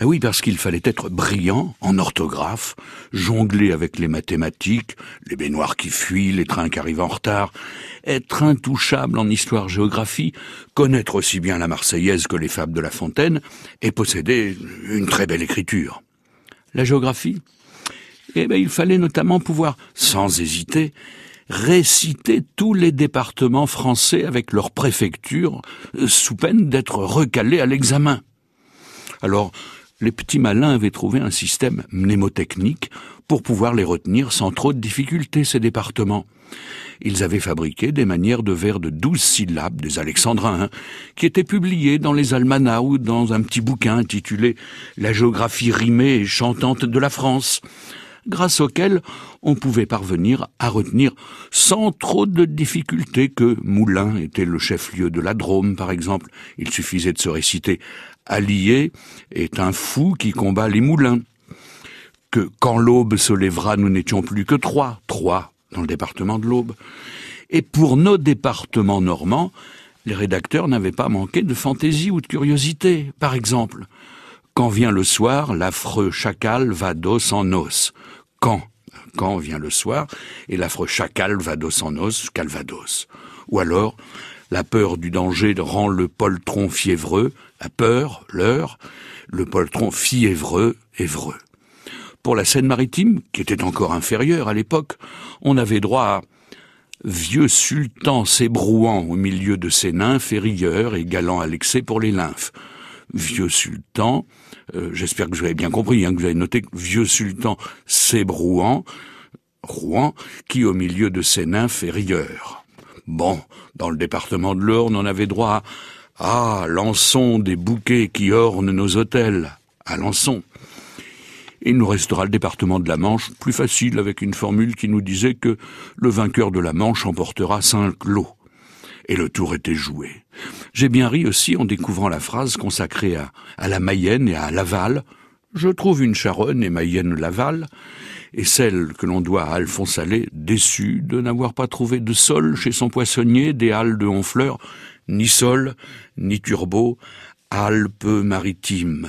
Eh oui, parce qu'il fallait être brillant en orthographe, jongler avec les mathématiques, les baignoires qui fuient, les trains qui arrivent en retard, être intouchable en histoire-géographie, connaître aussi bien la Marseillaise que les fables de La Fontaine, et posséder une très belle écriture. La géographie Eh bien, il fallait notamment pouvoir, sans hésiter, réciter tous les départements français avec leur préfecture, sous peine d'être recalés à l'examen. Alors, les petits malins avaient trouvé un système mnémotechnique pour pouvoir les retenir sans trop de difficultés, ces départements. Ils avaient fabriqué des manières de vers de douze syllabes, des alexandrins, hein, qui étaient publiés dans les almanachs ou dans un petit bouquin intitulé La géographie rimée et chantante de la France grâce auquel on pouvait parvenir à retenir sans trop de difficultés que Moulin était le chef-lieu de la Drôme, par exemple. Il suffisait de se réciter Allié est un fou qui combat les moulins. Que quand l'aube se lèvera, nous n'étions plus que trois, trois dans le département de l'Aube. Et pour nos départements normands, les rédacteurs n'avaient pas manqué de fantaisie ou de curiosité. Par exemple, quand vient le soir, l'affreux chacal va d'os en os. Quand Quand vient le soir, et l'affreux chacal va d'os en os, calvados. Ou alors, la peur du danger rend le poltron fiévreux, la peur, l'heure, le poltron fiévreux, évreux. Pour la Seine-Maritime, qui était encore inférieure à l'époque, on avait droit à vieux sultan s'ébrouant au milieu de ses nymphes et rieurs et galant à l'excès pour les lymphes vieux sultan. Euh, j'espère que vous avez bien compris, hein, que vous avez noté vieux sultan, c'est Brouan, Rouen, qui au milieu de ses nymphes est rieur. Bon, dans le département de l'Orne, on avait droit à ah, des bouquets qui ornent nos hôtels, à Lançon. Il nous restera le département de la Manche, plus facile avec une formule qui nous disait que le vainqueur de la Manche emportera cinq lots et le tour était joué. J'ai bien ri aussi en découvrant la phrase consacrée à, à la Mayenne et à Laval. Je trouve une charonne et Mayenne Laval, et celle que l'on doit à Alphonse Allais, déçu de n'avoir pas trouvé de sol chez son poissonnier des Halles de Honfleur, ni sol, ni turbo, Alpes maritimes.